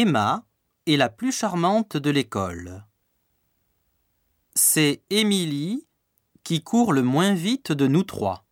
Emma est la plus charmante de l'école. C'est Émilie qui court le moins vite de nous trois.